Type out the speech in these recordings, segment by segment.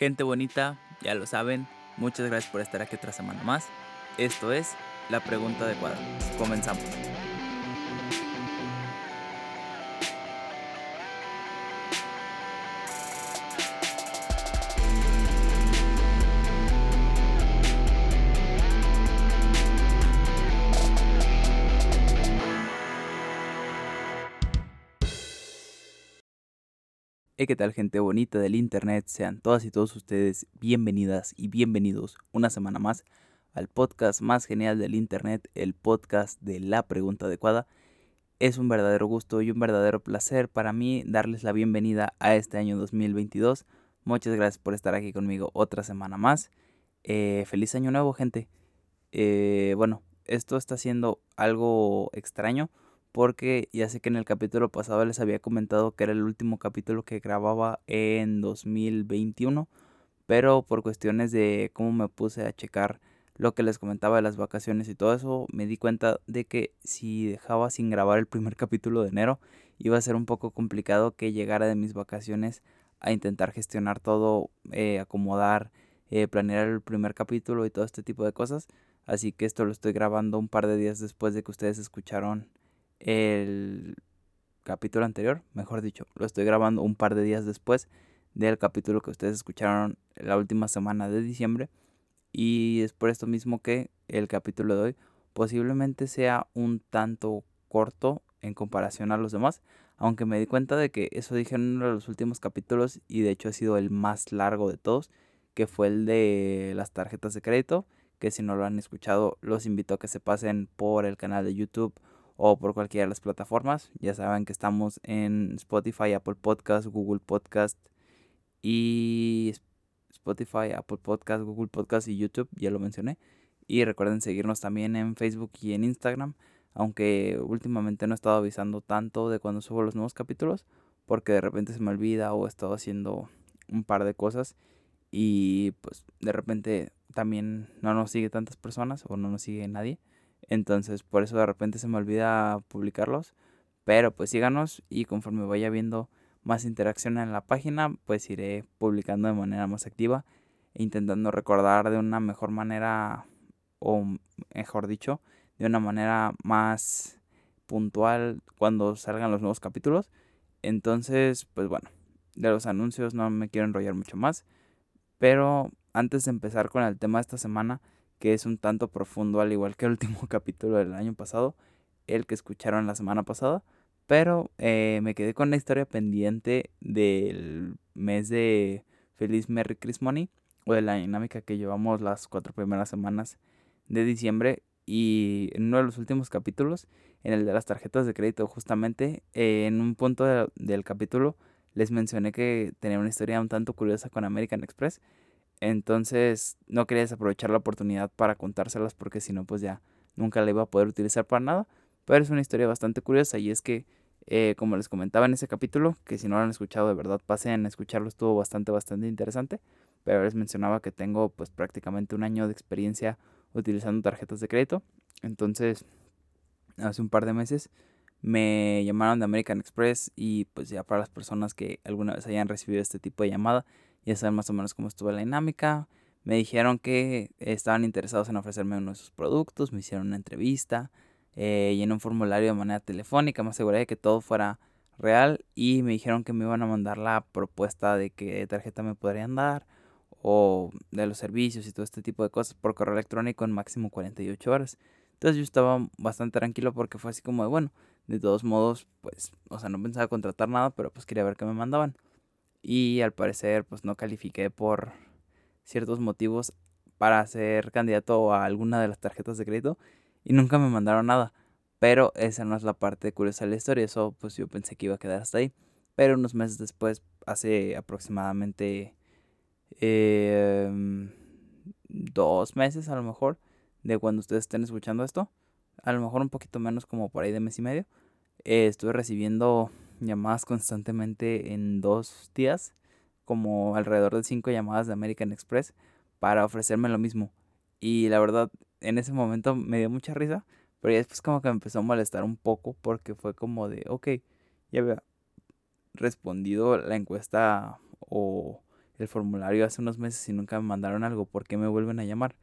Gente bonita, ya lo saben, muchas gracias por estar aquí otra semana más. Esto es La Pregunta Adecuada. Comenzamos. ¿Qué tal gente bonita del internet? Sean todas y todos ustedes bienvenidas y bienvenidos una semana más al podcast más genial del internet, el podcast de la pregunta adecuada. Es un verdadero gusto y un verdadero placer para mí darles la bienvenida a este año 2022. Muchas gracias por estar aquí conmigo otra semana más. Eh, feliz año nuevo gente. Eh, bueno, esto está siendo algo extraño porque ya sé que en el capítulo pasado les había comentado que era el último capítulo que grababa en 2021, pero por cuestiones de cómo me puse a checar lo que les comentaba de las vacaciones y todo eso, me di cuenta de que si dejaba sin grabar el primer capítulo de enero, iba a ser un poco complicado que llegara de mis vacaciones a intentar gestionar todo, eh, acomodar, eh, planear el primer capítulo y todo este tipo de cosas. Así que esto lo estoy grabando un par de días después de que ustedes escucharon el capítulo anterior, mejor dicho, lo estoy grabando un par de días después del capítulo que ustedes escucharon la última semana de diciembre. Y es por esto mismo que el capítulo de hoy posiblemente sea un tanto corto en comparación a los demás. Aunque me di cuenta de que eso dije en uno de los últimos capítulos y de hecho ha sido el más largo de todos, que fue el de las tarjetas de crédito. Que si no lo han escuchado, los invito a que se pasen por el canal de YouTube o por cualquiera de las plataformas. Ya saben que estamos en Spotify, Apple Podcast, Google Podcast y Spotify, Apple Podcast, Google Podcast y YouTube, ya lo mencioné. Y recuerden seguirnos también en Facebook y en Instagram, aunque últimamente no he estado avisando tanto de cuando subo los nuevos capítulos, porque de repente se me olvida o he estado haciendo un par de cosas y pues de repente también no nos sigue tantas personas o no nos sigue nadie. Entonces, por eso de repente se me olvida publicarlos. Pero pues síganos y conforme vaya viendo más interacción en la página, pues iré publicando de manera más activa e intentando recordar de una mejor manera, o mejor dicho, de una manera más puntual cuando salgan los nuevos capítulos. Entonces, pues bueno, de los anuncios no me quiero enrollar mucho más. Pero antes de empezar con el tema de esta semana, que es un tanto profundo, al igual que el último capítulo del año pasado, el que escucharon la semana pasada. Pero eh, me quedé con la historia pendiente del mes de Feliz Merry Christmas Money, o de la dinámica que llevamos las cuatro primeras semanas de diciembre. Y en uno de los últimos capítulos, en el de las tarjetas de crédito, justamente, eh, en un punto del capítulo, les mencioné que tenía una historia un tanto curiosa con American Express entonces no quería desaprovechar la oportunidad para contárselas porque si no pues ya nunca la iba a poder utilizar para nada. Pero es una historia bastante curiosa y es que eh, como les comentaba en ese capítulo, que si no lo han escuchado de verdad pasen a escucharlo, estuvo bastante bastante interesante. Pero les mencionaba que tengo pues prácticamente un año de experiencia utilizando tarjetas de crédito. Entonces hace un par de meses me llamaron de American Express y pues ya para las personas que alguna vez hayan recibido este tipo de llamada ya saben más o menos cómo estuvo la dinámica. Me dijeron que estaban interesados en ofrecerme uno de sus productos, me hicieron una entrevista, eh, llené un formulario de manera telefónica, me aseguré de que todo fuera real y me dijeron que me iban a mandar la propuesta de qué tarjeta me podrían dar o de los servicios y todo este tipo de cosas por correo electrónico en máximo 48 horas. Entonces yo estaba bastante tranquilo porque fue así como de, bueno, de todos modos, pues, o sea, no pensaba contratar nada, pero pues quería ver qué me mandaban y al parecer pues no califiqué por ciertos motivos para ser candidato a alguna de las tarjetas de crédito y nunca me mandaron nada. Pero esa no es la parte curiosa de la historia, eso pues yo pensé que iba a quedar hasta ahí. Pero unos meses después, hace aproximadamente em, dos meses a lo mejor, de cuando ustedes estén escuchando esto, a lo mejor un poquito menos como por ahí de mes y medio, eh, estuve recibiendo llamadas constantemente en dos días, como alrededor de cinco llamadas de American Express para ofrecerme lo mismo. Y la verdad, en ese momento me dio mucha risa, pero después como que me empezó a molestar un poco porque fue como de, ok, ya había respondido la encuesta o el formulario hace unos meses y nunca me mandaron algo, ¿por qué me vuelven a llamar?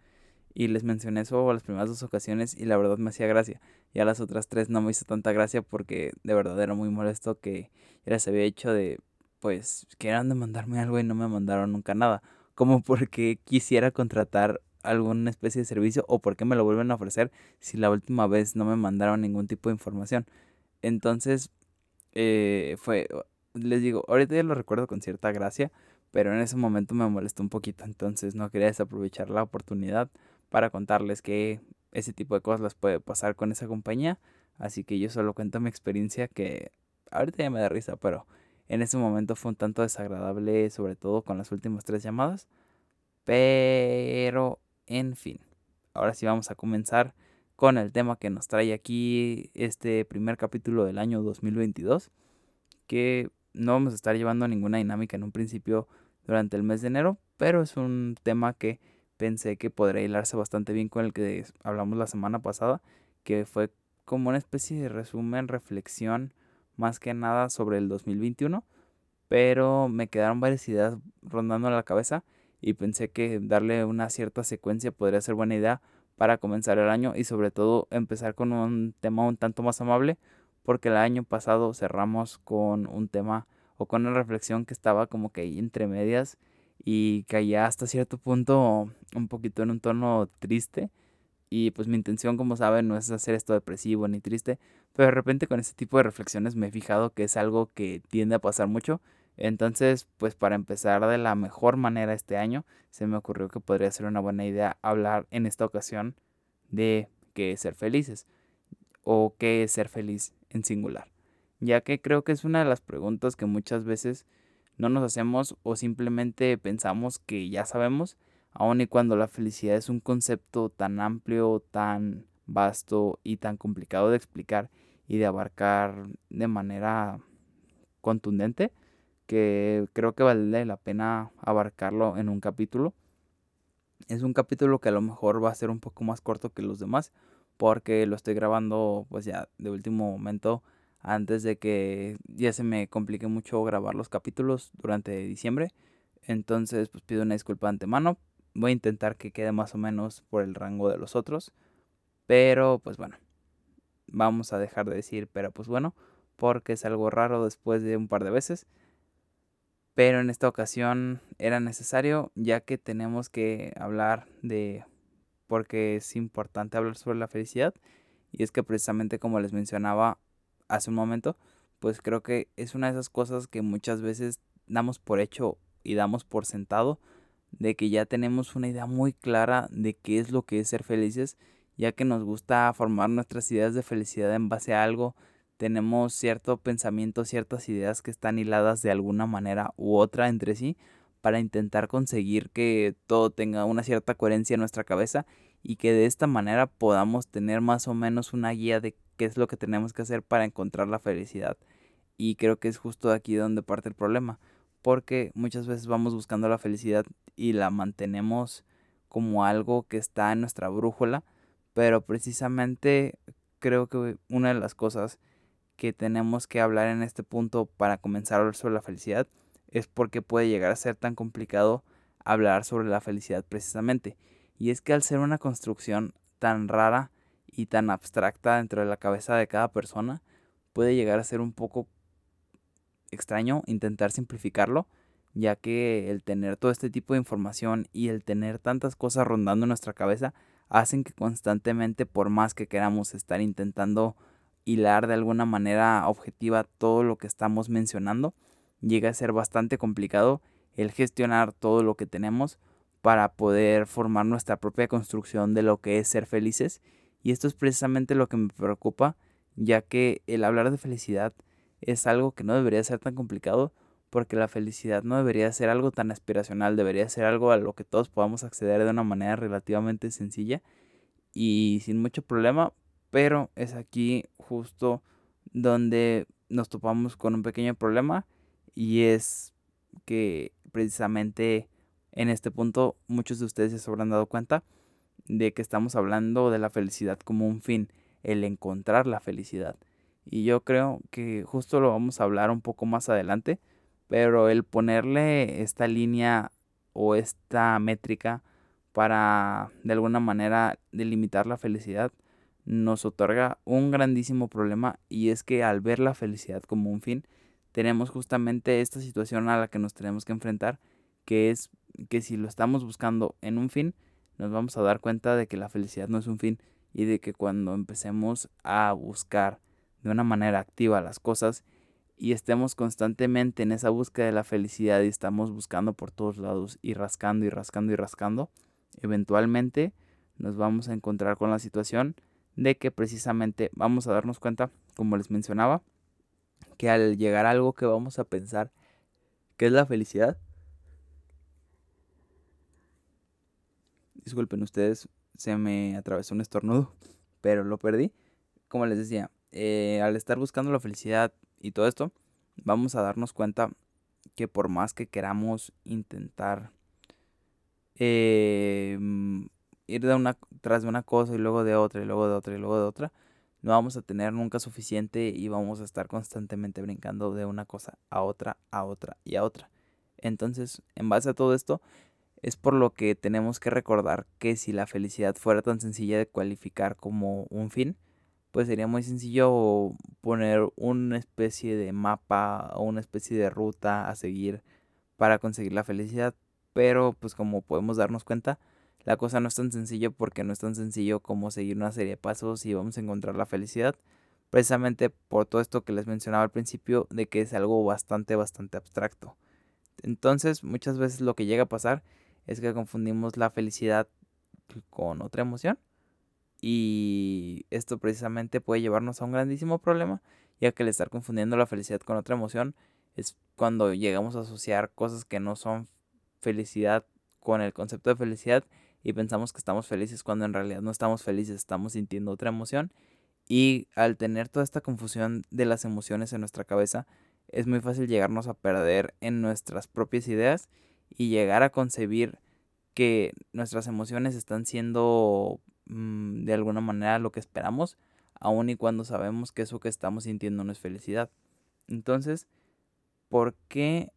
Y les mencioné eso las primeras dos ocasiones y la verdad me hacía gracia. Ya las otras tres no me hizo tanta gracia porque de verdad era muy molesto que ya les había hecho de, pues, que eran de mandarme algo y no me mandaron nunca nada. Como porque quisiera contratar alguna especie de servicio o porque me lo vuelven a ofrecer si la última vez no me mandaron ningún tipo de información. Entonces, eh, fue, les digo, ahorita ya lo recuerdo con cierta gracia, pero en ese momento me molestó un poquito, entonces no quería desaprovechar la oportunidad para contarles que ese tipo de cosas las puede pasar con esa compañía, así que yo solo cuento mi experiencia que ahorita ya me da risa, pero en ese momento fue un tanto desagradable, sobre todo con las últimas tres llamadas, pero en fin, ahora sí vamos a comenzar con el tema que nos trae aquí este primer capítulo del año 2022, que no vamos a estar llevando ninguna dinámica en un principio durante el mes de enero, pero es un tema que pensé que podría hilarse bastante bien con el que hablamos la semana pasada, que fue como una especie de resumen, reflexión, más que nada sobre el 2021, pero me quedaron varias ideas rondando la cabeza y pensé que darle una cierta secuencia podría ser buena idea para comenzar el año y sobre todo empezar con un tema un tanto más amable porque el año pasado cerramos con un tema o con una reflexión que estaba como que entre medias y caía hasta cierto punto un poquito en un tono triste y pues mi intención como saben no es hacer esto depresivo ni triste pero de repente con este tipo de reflexiones me he fijado que es algo que tiende a pasar mucho. Entonces, pues para empezar de la mejor manera este año, se me ocurrió que podría ser una buena idea hablar en esta ocasión de qué es ser felices o qué es ser feliz en singular, ya que creo que es una de las preguntas que muchas veces no nos hacemos o simplemente pensamos que ya sabemos, aun y cuando la felicidad es un concepto tan amplio, tan vasto y tan complicado de explicar y de abarcar de manera contundente, que creo que vale la pena abarcarlo en un capítulo. Es un capítulo que a lo mejor va a ser un poco más corto que los demás porque lo estoy grabando pues ya de último momento antes de que ya se me complique mucho grabar los capítulos durante diciembre. Entonces pues pido una disculpa antemano. Voy a intentar que quede más o menos por el rango de los otros. Pero pues bueno, vamos a dejar de decir pero pues bueno porque es algo raro después de un par de veces pero en esta ocasión era necesario ya que tenemos que hablar de porque es importante hablar sobre la felicidad y es que precisamente como les mencionaba hace un momento, pues creo que es una de esas cosas que muchas veces damos por hecho y damos por sentado de que ya tenemos una idea muy clara de qué es lo que es ser felices, ya que nos gusta formar nuestras ideas de felicidad en base a algo tenemos cierto pensamiento, ciertas ideas que están hiladas de alguna manera u otra entre sí para intentar conseguir que todo tenga una cierta coherencia en nuestra cabeza y que de esta manera podamos tener más o menos una guía de qué es lo que tenemos que hacer para encontrar la felicidad. Y creo que es justo aquí donde parte el problema, porque muchas veces vamos buscando la felicidad y la mantenemos como algo que está en nuestra brújula, pero precisamente creo que una de las cosas que tenemos que hablar en este punto para comenzar a hablar sobre la felicidad es porque puede llegar a ser tan complicado hablar sobre la felicidad precisamente. Y es que al ser una construcción tan rara y tan abstracta dentro de la cabeza de cada persona, puede llegar a ser un poco extraño intentar simplificarlo, ya que el tener todo este tipo de información y el tener tantas cosas rondando nuestra cabeza hacen que constantemente, por más que queramos estar intentando hilar de alguna manera objetiva todo lo que estamos mencionando, llega a ser bastante complicado el gestionar todo lo que tenemos para poder formar nuestra propia construcción de lo que es ser felices. Y esto es precisamente lo que me preocupa, ya que el hablar de felicidad es algo que no debería ser tan complicado, porque la felicidad no debería ser algo tan aspiracional, debería ser algo a lo que todos podamos acceder de una manera relativamente sencilla y sin mucho problema, pero es aquí justo donde nos topamos con un pequeño problema y es que precisamente en este punto muchos de ustedes se habrán dado cuenta de que estamos hablando de la felicidad como un fin, el encontrar la felicidad. Y yo creo que justo lo vamos a hablar un poco más adelante, pero el ponerle esta línea o esta métrica para de alguna manera delimitar la felicidad nos otorga un grandísimo problema y es que al ver la felicidad como un fin, tenemos justamente esta situación a la que nos tenemos que enfrentar, que es que si lo estamos buscando en un fin, nos vamos a dar cuenta de que la felicidad no es un fin y de que cuando empecemos a buscar de una manera activa las cosas y estemos constantemente en esa búsqueda de la felicidad y estamos buscando por todos lados y rascando y rascando y rascando, eventualmente nos vamos a encontrar con la situación de que precisamente vamos a darnos cuenta, como les mencionaba, que al llegar a algo que vamos a pensar que es la felicidad, disculpen ustedes, se me atravesó un estornudo, pero lo perdí. Como les decía, eh, al estar buscando la felicidad y todo esto, vamos a darnos cuenta que por más que queramos intentar eh, ir de una, tras de una cosa y luego de otra y luego de otra y luego de otra, no vamos a tener nunca suficiente y vamos a estar constantemente brincando de una cosa a otra, a otra y a otra. Entonces, en base a todo esto, es por lo que tenemos que recordar que si la felicidad fuera tan sencilla de cualificar como un fin, pues sería muy sencillo poner una especie de mapa o una especie de ruta a seguir para conseguir la felicidad. Pero pues como podemos darnos cuenta, la cosa no es tan sencilla porque no es tan sencillo como seguir una serie de pasos y vamos a encontrar la felicidad. Precisamente por todo esto que les mencionaba al principio de que es algo bastante, bastante abstracto. Entonces muchas veces lo que llega a pasar es que confundimos la felicidad con otra emoción. Y esto precisamente puede llevarnos a un grandísimo problema, ya que el estar confundiendo la felicidad con otra emoción es cuando llegamos a asociar cosas que no son felicidad con el concepto de felicidad y pensamos que estamos felices cuando en realidad no estamos felices, estamos sintiendo otra emoción. Y al tener toda esta confusión de las emociones en nuestra cabeza, es muy fácil llegarnos a perder en nuestras propias ideas y llegar a concebir que nuestras emociones están siendo mm, de alguna manera lo que esperamos, aun y cuando sabemos que eso que estamos sintiendo no es felicidad. Entonces, ¿por qué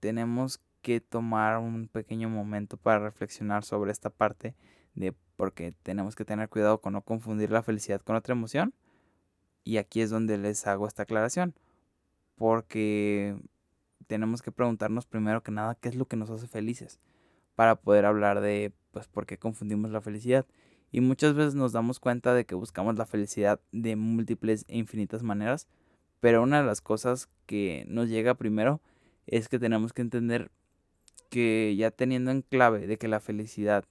tenemos que tomar un pequeño momento para reflexionar sobre esta parte de porque tenemos que tener cuidado con no confundir la felicidad con otra emoción. Y aquí es donde les hago esta aclaración. Porque tenemos que preguntarnos primero que nada qué es lo que nos hace felices para poder hablar de pues por qué confundimos la felicidad. Y muchas veces nos damos cuenta de que buscamos la felicidad de múltiples e infinitas maneras, pero una de las cosas que nos llega primero es que tenemos que entender que ya teniendo en clave de que la felicidad,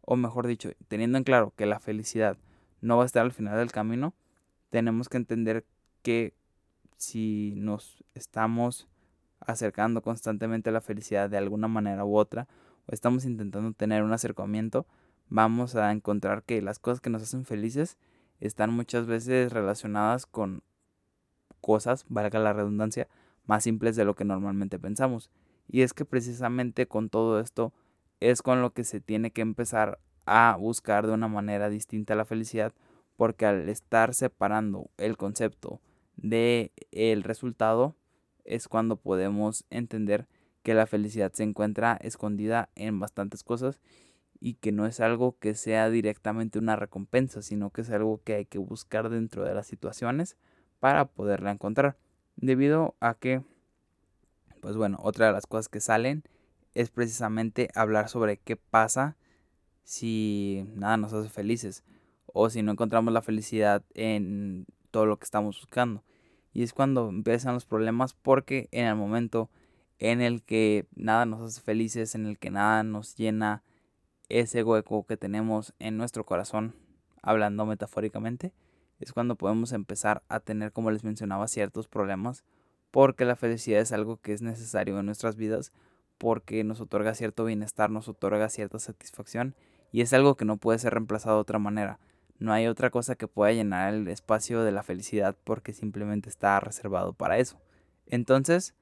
o mejor dicho, teniendo en claro que la felicidad no va a estar al final del camino, tenemos que entender que si nos estamos acercando constantemente a la felicidad de alguna manera u otra, o estamos intentando tener un acercamiento, vamos a encontrar que las cosas que nos hacen felices están muchas veces relacionadas con cosas, valga la redundancia, más simples de lo que normalmente pensamos. Y es que precisamente con todo esto es con lo que se tiene que empezar a buscar de una manera distinta la felicidad, porque al estar separando el concepto de el resultado es cuando podemos entender que la felicidad se encuentra escondida en bastantes cosas y que no es algo que sea directamente una recompensa, sino que es algo que hay que buscar dentro de las situaciones para poderla encontrar. Debido a que pues bueno, otra de las cosas que salen es precisamente hablar sobre qué pasa si nada nos hace felices o si no encontramos la felicidad en todo lo que estamos buscando. Y es cuando empiezan los problemas porque en el momento en el que nada nos hace felices, en el que nada nos llena ese hueco que tenemos en nuestro corazón, hablando metafóricamente, es cuando podemos empezar a tener, como les mencionaba, ciertos problemas porque la felicidad es algo que es necesario en nuestras vidas, porque nos otorga cierto bienestar, nos otorga cierta satisfacción y es algo que no puede ser reemplazado de otra manera. No hay otra cosa que pueda llenar el espacio de la felicidad porque simplemente está reservado para eso. Entonces,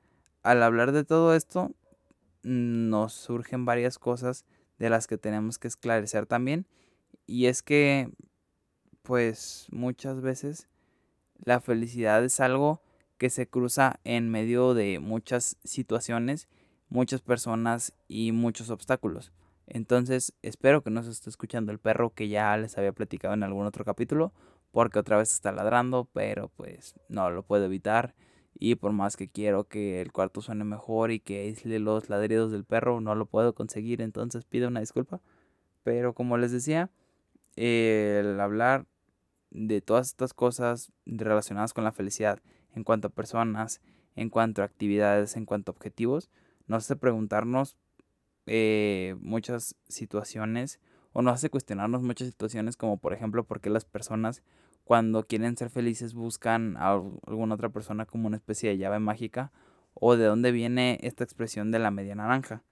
al hablar de todo esto, nos surgen varias cosas de las que tenemos que esclarecer también. Y es que, pues muchas veces la felicidad es algo que se cruza en medio de muchas situaciones, muchas personas y muchos obstáculos. Entonces, espero que no se esté escuchando el perro que ya les había platicado en algún otro capítulo, porque otra vez está ladrando, pero pues no lo puedo evitar. Y por más que quiero que el cuarto suene mejor y que aísle los ladridos del perro, no lo puedo conseguir, entonces pido una disculpa. Pero como les decía, el hablar de todas estas cosas relacionadas con la felicidad en cuanto a personas, en cuanto a actividades, en cuanto a objetivos, nos hace preguntarnos eh, muchas situaciones o nos hace cuestionarnos muchas situaciones como por ejemplo por qué las personas cuando quieren ser felices buscan a alguna otra persona como una especie de llave mágica o de dónde viene esta expresión de la media naranja.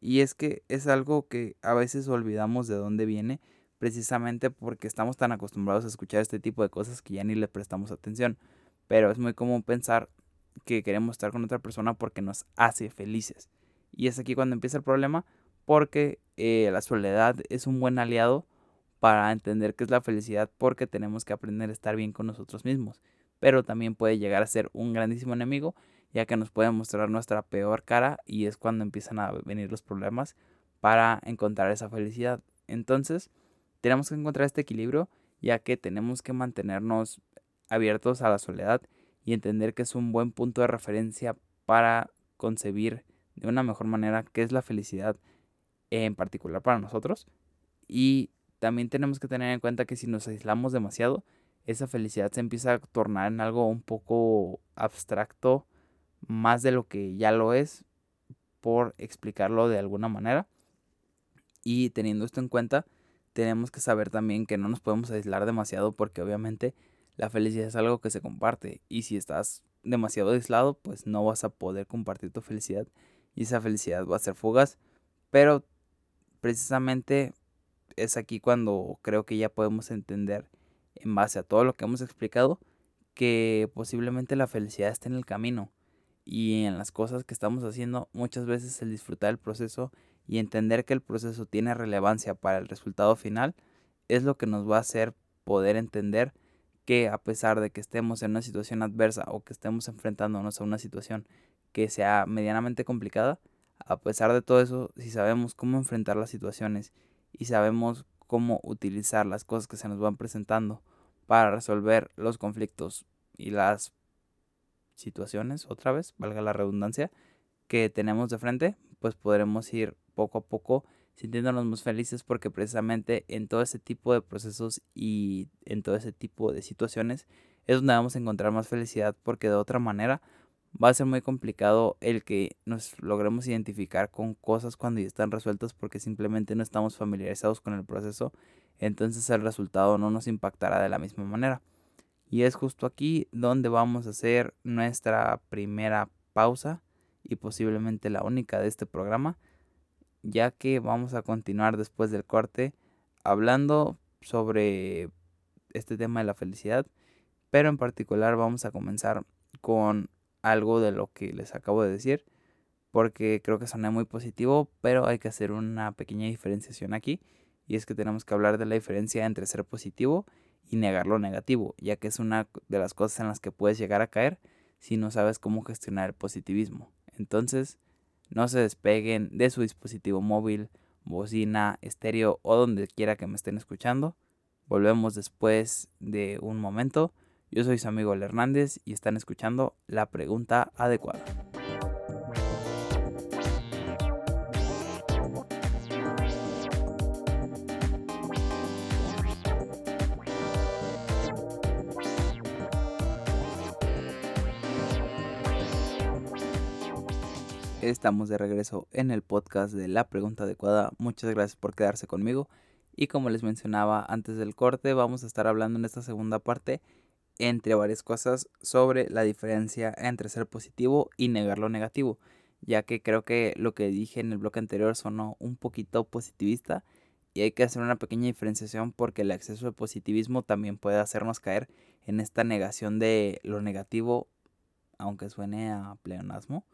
Y es que es algo que a veces olvidamos de dónde viene precisamente porque estamos tan acostumbrados a escuchar este tipo de cosas que ya ni le prestamos atención. Pero es muy común pensar que queremos estar con otra persona porque nos hace felices. Y es aquí cuando empieza el problema porque eh, la soledad es un buen aliado para entender qué es la felicidad porque tenemos que aprender a estar bien con nosotros mismos. Pero también puede llegar a ser un grandísimo enemigo ya que nos puede mostrar nuestra peor cara y es cuando empiezan a venir los problemas para encontrar esa felicidad. Entonces, tenemos que encontrar este equilibrio ya que tenemos que mantenernos abiertos a la soledad y entender que es un buen punto de referencia para concebir de una mejor manera qué es la felicidad en particular para nosotros. Y también tenemos que tener en cuenta que si nos aislamos demasiado, esa felicidad se empieza a tornar en algo un poco abstracto, más de lo que ya lo es, por explicarlo de alguna manera. Y teniendo esto en cuenta, tenemos que saber también que no nos podemos aislar demasiado porque obviamente la felicidad es algo que se comparte y si estás demasiado aislado pues no vas a poder compartir tu felicidad y esa felicidad va a ser fugaz. Pero precisamente es aquí cuando creo que ya podemos entender en base a todo lo que hemos explicado que posiblemente la felicidad esté en el camino. Y en las cosas que estamos haciendo muchas veces el disfrutar el proceso y entender que el proceso tiene relevancia para el resultado final es lo que nos va a hacer poder entender que a pesar de que estemos en una situación adversa o que estemos enfrentándonos a una situación que sea medianamente complicada, a pesar de todo eso, si sabemos cómo enfrentar las situaciones y sabemos cómo utilizar las cosas que se nos van presentando para resolver los conflictos y las situaciones, otra vez, valga la redundancia, que tenemos de frente, pues podremos ir poco a poco sintiéndonos más felices porque precisamente en todo ese tipo de procesos y en todo ese tipo de situaciones es donde vamos a encontrar más felicidad porque de otra manera va a ser muy complicado el que nos logremos identificar con cosas cuando ya están resueltas porque simplemente no estamos familiarizados con el proceso, entonces el resultado no nos impactará de la misma manera. Y es justo aquí donde vamos a hacer nuestra primera pausa y posiblemente la única de este programa ya que vamos a continuar después del corte hablando sobre este tema de la felicidad, pero en particular vamos a comenzar con algo de lo que les acabo de decir, porque creo que suena muy positivo, pero hay que hacer una pequeña diferenciación aquí, y es que tenemos que hablar de la diferencia entre ser positivo y negar lo negativo, ya que es una de las cosas en las que puedes llegar a caer si no sabes cómo gestionar el positivismo. Entonces, no se despeguen de su dispositivo móvil, bocina, estéreo o donde quiera que me estén escuchando. Volvemos después de un momento. Yo soy su amigo El Hernández y están escuchando la pregunta adecuada. Estamos de regreso en el podcast de La Pregunta Adecuada. Muchas gracias por quedarse conmigo. Y como les mencionaba antes del corte, vamos a estar hablando en esta segunda parte, entre varias cosas, sobre la diferencia entre ser positivo y negar lo negativo. Ya que creo que lo que dije en el bloque anterior sonó un poquito positivista y hay que hacer una pequeña diferenciación porque el exceso de positivismo también puede hacernos caer en esta negación de lo negativo, aunque suene a pleonasmo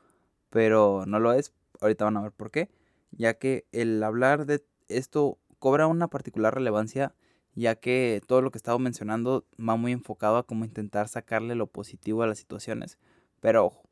pero no lo es. Ahorita van a ver por qué. Ya que el hablar de esto cobra una particular relevancia, ya que todo lo que estaba mencionando va muy enfocado a cómo intentar sacarle lo positivo a las situaciones. Pero ojo,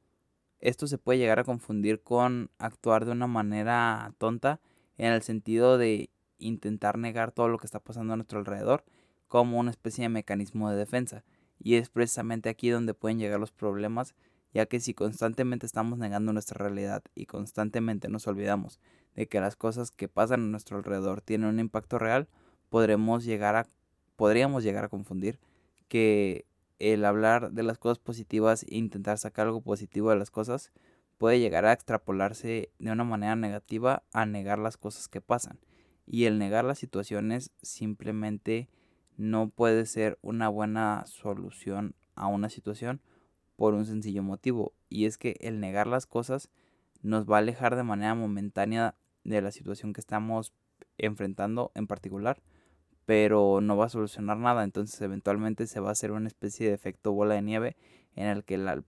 esto se puede llegar a confundir con actuar de una manera tonta en el sentido de intentar negar todo lo que está pasando a nuestro alrededor como una especie de mecanismo de defensa. Y es precisamente aquí donde pueden llegar los problemas, ya que si constantemente estamos negando nuestra realidad y constantemente nos olvidamos de que las cosas que pasan a nuestro alrededor tienen un impacto real, podremos llegar a, podríamos llegar a confundir que el hablar de las cosas positivas e intentar sacar algo positivo de las cosas puede llegar a extrapolarse de una manera negativa a negar las cosas que pasan. Y el negar las situaciones simplemente no puede ser una buena solución a una situación por un sencillo motivo. Y es que el negar las cosas nos va a alejar de manera momentánea de la situación que estamos enfrentando en particular pero no va a solucionar nada. Entonces eventualmente se va a hacer una especie de efecto bola de nieve en el que la,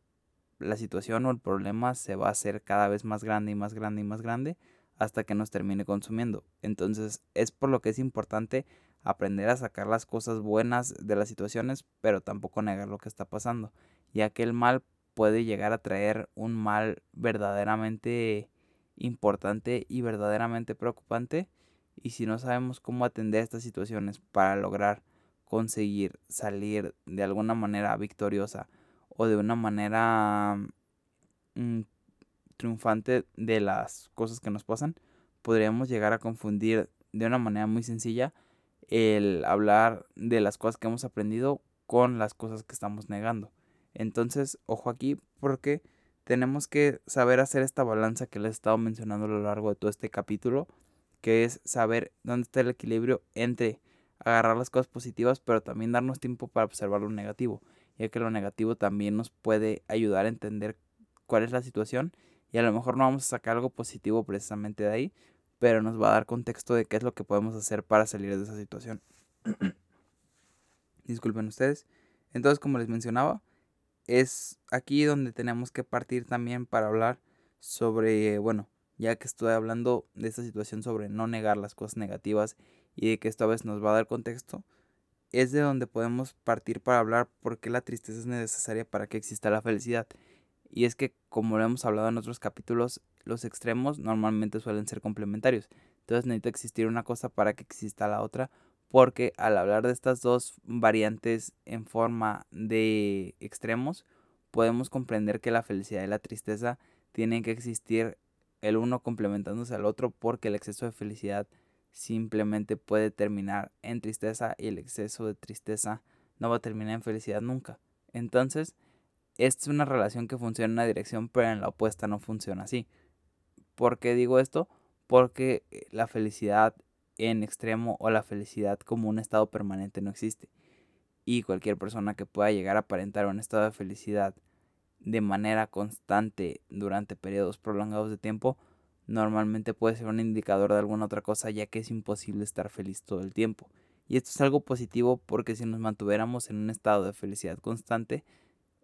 la situación o el problema se va a hacer cada vez más grande y más grande y más grande hasta que nos termine consumiendo. Entonces es por lo que es importante aprender a sacar las cosas buenas de las situaciones, pero tampoco negar lo que está pasando, ya que el mal puede llegar a traer un mal verdaderamente importante y verdaderamente preocupante y si no sabemos cómo atender estas situaciones para lograr conseguir salir de alguna manera victoriosa o de una manera mm, triunfante de las cosas que nos pasan, podríamos llegar a confundir de una manera muy sencilla el hablar de las cosas que hemos aprendido con las cosas que estamos negando. Entonces, ojo aquí porque tenemos que saber hacer esta balanza que les he estado mencionando a lo largo de todo este capítulo que es saber dónde está el equilibrio entre agarrar las cosas positivas, pero también darnos tiempo para observar lo negativo, ya que lo negativo también nos puede ayudar a entender cuál es la situación y a lo mejor no vamos a sacar algo positivo precisamente de ahí, pero nos va a dar contexto de qué es lo que podemos hacer para salir de esa situación. Disculpen ustedes. Entonces, como les mencionaba, es aquí donde tenemos que partir también para hablar sobre, bueno, ya que estoy hablando de esta situación sobre no negar las cosas negativas y de que esta vez nos va a dar contexto, es de donde podemos partir para hablar por qué la tristeza es necesaria para que exista la felicidad. Y es que, como lo hemos hablado en otros capítulos, los extremos normalmente suelen ser complementarios. Entonces necesita existir una cosa para que exista la otra, porque al hablar de estas dos variantes en forma de extremos, podemos comprender que la felicidad y la tristeza tienen que existir el uno complementándose al otro porque el exceso de felicidad simplemente puede terminar en tristeza y el exceso de tristeza no va a terminar en felicidad nunca. Entonces, esta es una relación que funciona en una dirección, pero en la opuesta no funciona así. ¿Por qué digo esto? Porque eh, la felicidad en extremo o la felicidad como un estado permanente no existe. Y cualquier persona que pueda llegar a aparentar un estado de felicidad de manera constante durante periodos prolongados de tiempo, normalmente puede ser un indicador de alguna otra cosa ya que es imposible estar feliz todo el tiempo. Y esto es algo positivo porque si nos mantuviéramos en un estado de felicidad constante,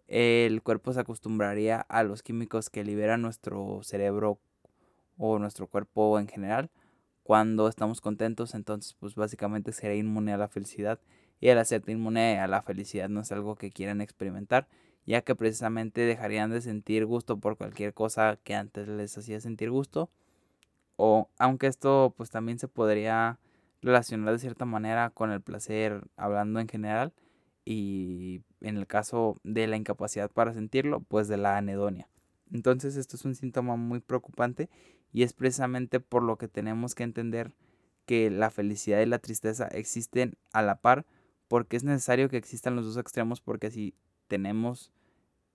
el cuerpo se acostumbraría a los químicos que libera nuestro cerebro o nuestro cuerpo en general cuando estamos contentos, entonces pues básicamente será inmune a la felicidad y al hacerte inmune a la felicidad no es algo que quieran experimentar ya que precisamente dejarían de sentir gusto por cualquier cosa que antes les hacía sentir gusto. O aunque esto pues también se podría relacionar de cierta manera con el placer hablando en general y en el caso de la incapacidad para sentirlo pues de la anedonia. Entonces esto es un síntoma muy preocupante y es precisamente por lo que tenemos que entender que la felicidad y la tristeza existen a la par porque es necesario que existan los dos extremos porque si tenemos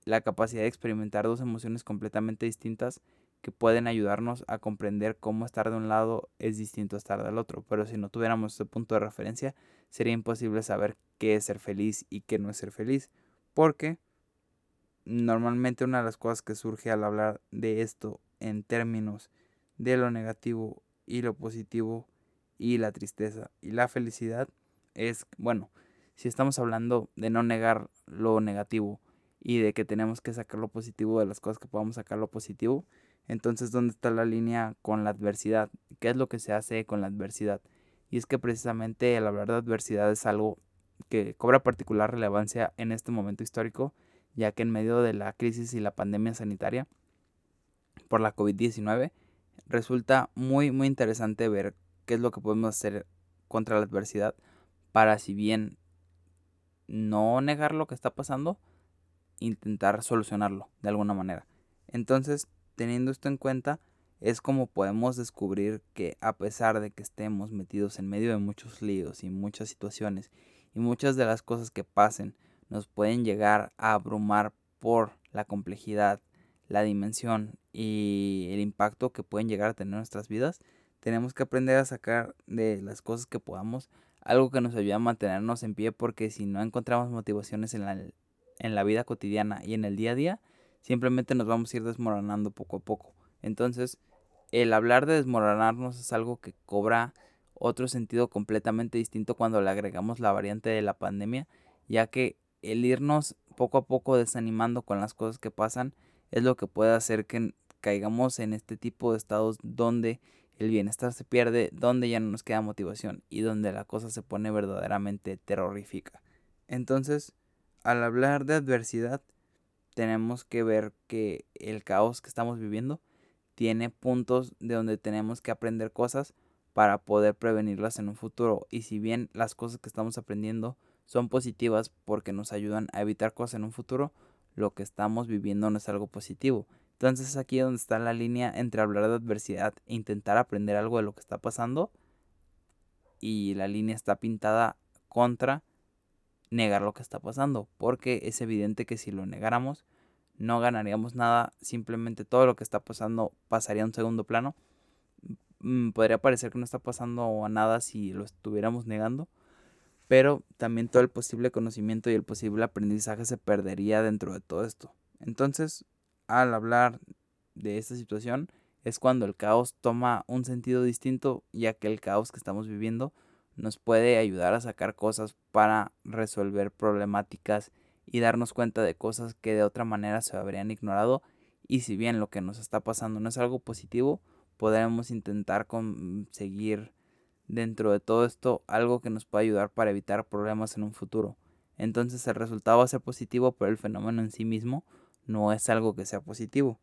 la capacidad de experimentar dos emociones completamente distintas que pueden ayudarnos a comprender cómo estar de un lado es distinto a estar del otro. Pero si no tuviéramos ese punto de referencia, sería imposible saber qué es ser feliz y qué no es ser feliz. Porque normalmente una de las cosas que surge al hablar de esto en términos de lo negativo y lo positivo y la tristeza y la felicidad es, bueno, si estamos hablando de no negar lo negativo y de que tenemos que sacar lo positivo de las cosas que podamos sacar lo positivo, entonces ¿dónde está la línea con la adversidad? ¿Qué es lo que se hace con la adversidad? Y es que precisamente el hablar de adversidad es algo que cobra particular relevancia en este momento histórico, ya que en medio de la crisis y la pandemia sanitaria por la COVID-19, resulta muy muy interesante ver qué es lo que podemos hacer contra la adversidad para si bien no negar lo que está pasando, intentar solucionarlo de alguna manera. Entonces, teniendo esto en cuenta, es como podemos descubrir que a pesar de que estemos metidos en medio de muchos líos y muchas situaciones y muchas de las cosas que pasen nos pueden llegar a abrumar por la complejidad, la dimensión y el impacto que pueden llegar a tener nuestras vidas, tenemos que aprender a sacar de las cosas que podamos algo que nos ayude a mantenernos en pie porque si no encontramos motivaciones en la, en la vida cotidiana y en el día a día, simplemente nos vamos a ir desmoronando poco a poco. Entonces, el hablar de desmoronarnos es algo que cobra otro sentido completamente distinto cuando le agregamos la variante de la pandemia, ya que el irnos poco a poco desanimando con las cosas que pasan es lo que puede hacer que caigamos en este tipo de estados donde el bienestar se pierde, donde ya no nos queda motivación y donde la cosa se pone verdaderamente terrorífica. Entonces, al hablar de adversidad, tenemos que ver que el caos que estamos viviendo tiene puntos de donde tenemos que aprender cosas para poder prevenirlas en un futuro. Y si bien las cosas que estamos aprendiendo son positivas porque nos ayudan a evitar cosas en un futuro, lo que estamos viviendo no es algo positivo. Entonces es aquí donde está la línea entre hablar de adversidad e intentar aprender algo de lo que está pasando. Y la línea está pintada contra negar lo que está pasando. Porque es evidente que si lo negáramos, no ganaríamos nada. Simplemente todo lo que está pasando pasaría a un segundo plano. Mm, podría parecer que no está pasando a nada si lo estuviéramos negando. Pero también todo el posible conocimiento y el posible aprendizaje se perdería dentro de todo esto. Entonces, al hablar de esta situación es cuando el caos toma un sentido distinto, ya que el caos que estamos viviendo nos puede ayudar a sacar cosas para resolver problemáticas y darnos cuenta de cosas que de otra manera se habrían ignorado y si bien lo que nos está pasando no es algo positivo, podremos intentar conseguir dentro de todo esto algo que nos pueda ayudar para evitar problemas en un futuro. Entonces el resultado va a ser positivo, pero el fenómeno en sí mismo no es algo que sea positivo.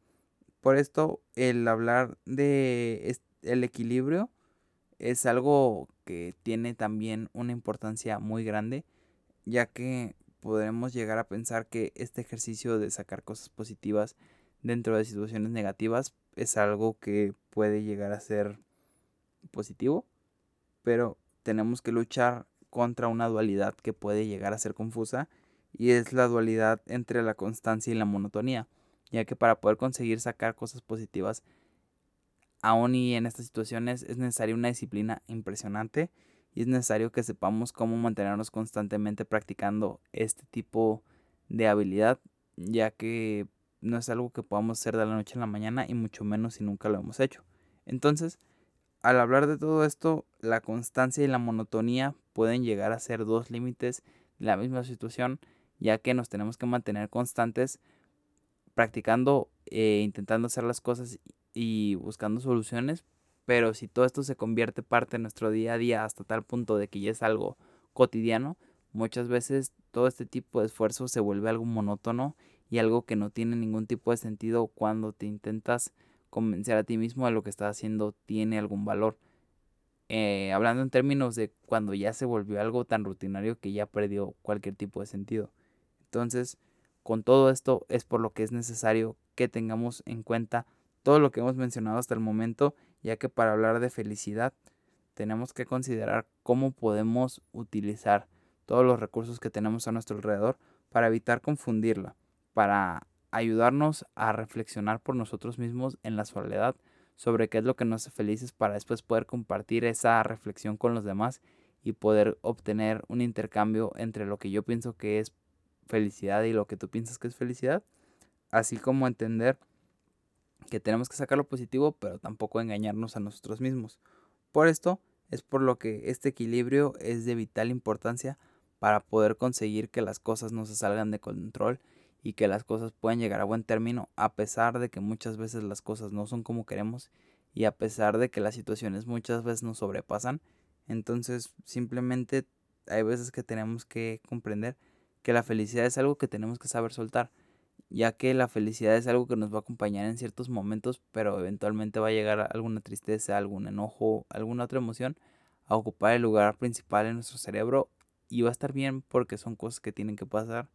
Por esto, el hablar de el equilibrio es algo que tiene también una importancia muy grande, ya que podremos llegar a pensar que este ejercicio de sacar cosas positivas dentro de situaciones negativas es algo que puede llegar a ser positivo, pero tenemos que luchar contra una dualidad que puede llegar a ser confusa y es la dualidad entre la constancia y la monotonía, ya que para poder conseguir sacar cosas positivas, aún y en estas situaciones es necesaria una disciplina impresionante y es necesario que sepamos cómo mantenernos constantemente practicando este tipo de habilidad, ya que no es algo que podamos hacer de la noche a la mañana y mucho menos si nunca lo hemos hecho. Entonces, al hablar de todo esto, la constancia y la monotonía pueden llegar a ser dos límites de la misma situación ya que nos tenemos que mantener constantes practicando, e intentando hacer las cosas y buscando soluciones, pero si todo esto se convierte parte de nuestro día a día hasta tal punto de que ya es algo cotidiano, muchas veces todo este tipo de esfuerzo se vuelve algo monótono y algo que no tiene ningún tipo de sentido cuando te intentas convencer a ti mismo de lo que estás haciendo tiene algún valor. Eh, hablando en términos de cuando ya se volvió algo tan rutinario que ya perdió cualquier tipo de sentido. Entonces, con todo esto es por lo que es necesario que tengamos en cuenta todo lo que hemos mencionado hasta el momento, ya que para hablar de felicidad tenemos que considerar cómo podemos utilizar todos los recursos que tenemos a nuestro alrededor para evitar confundirla, para ayudarnos a reflexionar por nosotros mismos en la soledad sobre qué es lo que nos hace felices para después poder compartir esa reflexión con los demás y poder obtener un intercambio entre lo que yo pienso que es felicidad y lo que tú piensas que es felicidad, así como entender que tenemos que sacar lo positivo, pero tampoco engañarnos a nosotros mismos. Por esto es por lo que este equilibrio es de vital importancia para poder conseguir que las cosas no se salgan de control y que las cosas puedan llegar a buen término a pesar de que muchas veces las cosas no son como queremos y a pesar de que las situaciones muchas veces nos sobrepasan. Entonces simplemente hay veces que tenemos que comprender que la felicidad es algo que tenemos que saber soltar, ya que la felicidad es algo que nos va a acompañar en ciertos momentos, pero eventualmente va a llegar alguna tristeza, algún enojo, alguna otra emoción a ocupar el lugar principal en nuestro cerebro y va a estar bien porque son cosas que tienen que pasar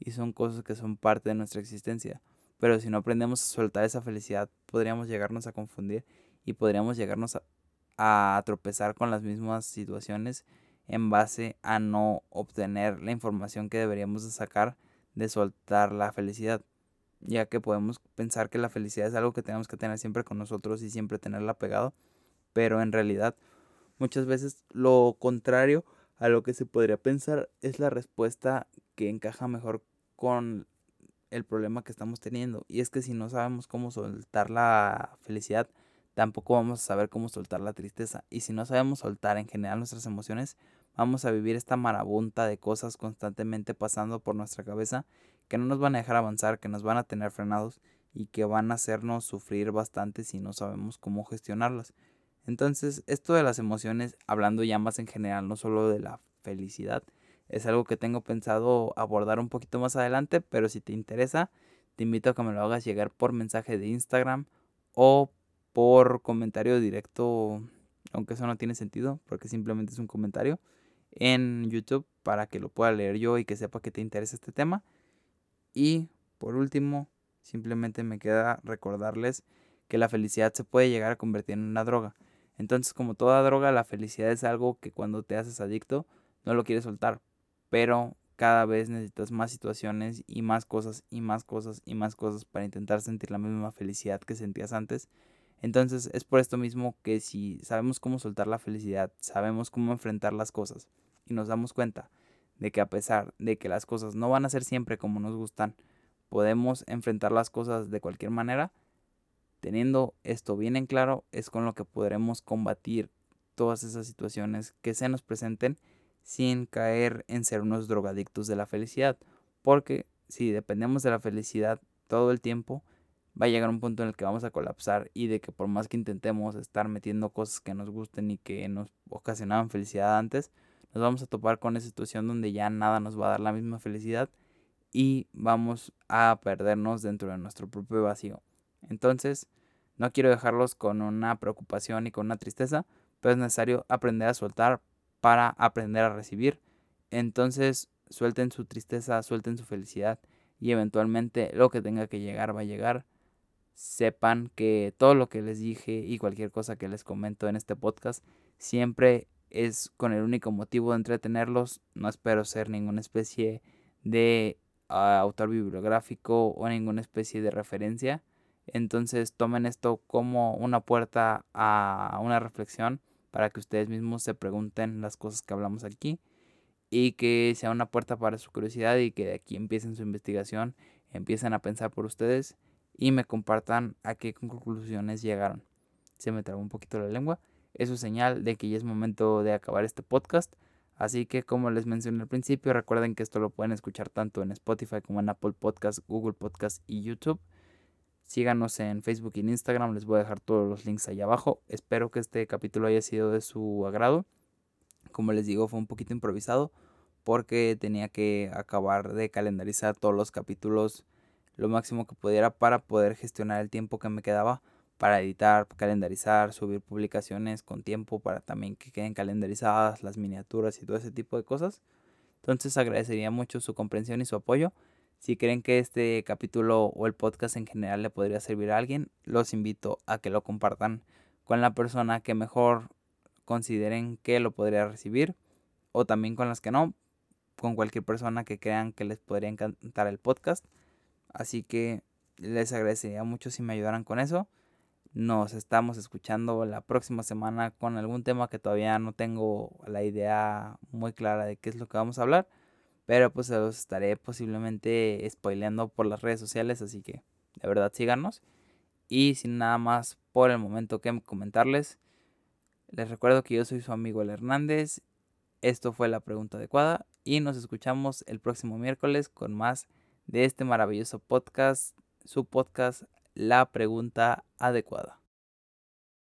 y son cosas que son parte de nuestra existencia. Pero si no aprendemos a soltar esa felicidad, podríamos llegarnos a confundir y podríamos llegarnos a, a tropezar con las mismas situaciones en base a no obtener la información que deberíamos de sacar de soltar la felicidad, ya que podemos pensar que la felicidad es algo que tenemos que tener siempre con nosotros y siempre tenerla pegado, pero en realidad muchas veces lo contrario a lo que se podría pensar es la respuesta que encaja mejor con el problema que estamos teniendo. Y es que si no sabemos cómo soltar la felicidad, tampoco vamos a saber cómo soltar la tristeza. Y si no sabemos soltar en general nuestras emociones, vamos a vivir esta marabunta de cosas constantemente pasando por nuestra cabeza que no nos van a dejar avanzar, que nos van a tener frenados y que van a hacernos sufrir bastante si no sabemos cómo gestionarlas. Entonces, esto de las emociones, hablando ya más en general, no solo de la felicidad, es algo que tengo pensado abordar un poquito más adelante, pero si te interesa, te invito a que me lo hagas llegar por mensaje de Instagram o por comentario directo, aunque eso no tiene sentido, porque simplemente es un comentario en YouTube para que lo pueda leer yo y que sepa que te interesa este tema. Y por último, simplemente me queda recordarles que la felicidad se puede llegar a convertir en una droga. Entonces, como toda droga, la felicidad es algo que cuando te haces adicto no lo quieres soltar, pero cada vez necesitas más situaciones y más cosas y más cosas y más cosas para intentar sentir la misma felicidad que sentías antes. Entonces es por esto mismo que si sabemos cómo soltar la felicidad, sabemos cómo enfrentar las cosas y nos damos cuenta de que a pesar de que las cosas no van a ser siempre como nos gustan, podemos enfrentar las cosas de cualquier manera, teniendo esto bien en claro es con lo que podremos combatir todas esas situaciones que se nos presenten sin caer en ser unos drogadictos de la felicidad. Porque si dependemos de la felicidad todo el tiempo, va a llegar un punto en el que vamos a colapsar y de que por más que intentemos estar metiendo cosas que nos gusten y que nos ocasionaban felicidad antes, nos vamos a topar con esa situación donde ya nada nos va a dar la misma felicidad y vamos a perdernos dentro de nuestro propio vacío. Entonces, no quiero dejarlos con una preocupación y con una tristeza, pero es necesario aprender a soltar para aprender a recibir. Entonces, suelten su tristeza, suelten su felicidad y eventualmente lo que tenga que llegar va a llegar. Sepan que todo lo que les dije y cualquier cosa que les comento en este podcast siempre es con el único motivo de entretenerlos. No espero ser ninguna especie de ah, autor bibliográfico o ninguna especie de referencia. Entonces tomen esto como una puerta a una reflexión para que ustedes mismos se pregunten las cosas que hablamos aquí y que sea una puerta para su curiosidad y que de aquí empiecen su investigación, empiecen a pensar por ustedes y me compartan a qué conclusiones llegaron. Se me trabó un poquito la lengua. Eso es señal de que ya es momento de acabar este podcast. Así que como les mencioné al principio, recuerden que esto lo pueden escuchar tanto en Spotify como en Apple Podcast, Google Podcast y YouTube. Síganos en Facebook y en Instagram, les voy a dejar todos los links ahí abajo. Espero que este capítulo haya sido de su agrado. Como les digo, fue un poquito improvisado porque tenía que acabar de calendarizar todos los capítulos lo máximo que pudiera para poder gestionar el tiempo que me quedaba para editar, calendarizar, subir publicaciones con tiempo para también que queden calendarizadas las miniaturas y todo ese tipo de cosas. Entonces agradecería mucho su comprensión y su apoyo. Si creen que este capítulo o el podcast en general le podría servir a alguien, los invito a que lo compartan con la persona que mejor consideren que lo podría recibir o también con las que no, con cualquier persona que crean que les podría encantar el podcast. Así que les agradecería mucho si me ayudaran con eso. Nos estamos escuchando la próxima semana con algún tema que todavía no tengo la idea muy clara de qué es lo que vamos a hablar. Pero pues se los estaré posiblemente spoileando por las redes sociales, así que de verdad síganos. Y sin nada más por el momento que comentarles, les recuerdo que yo soy su amigo El Hernández. Esto fue la pregunta adecuada y nos escuchamos el próximo miércoles con más de este maravilloso podcast, su podcast La pregunta adecuada.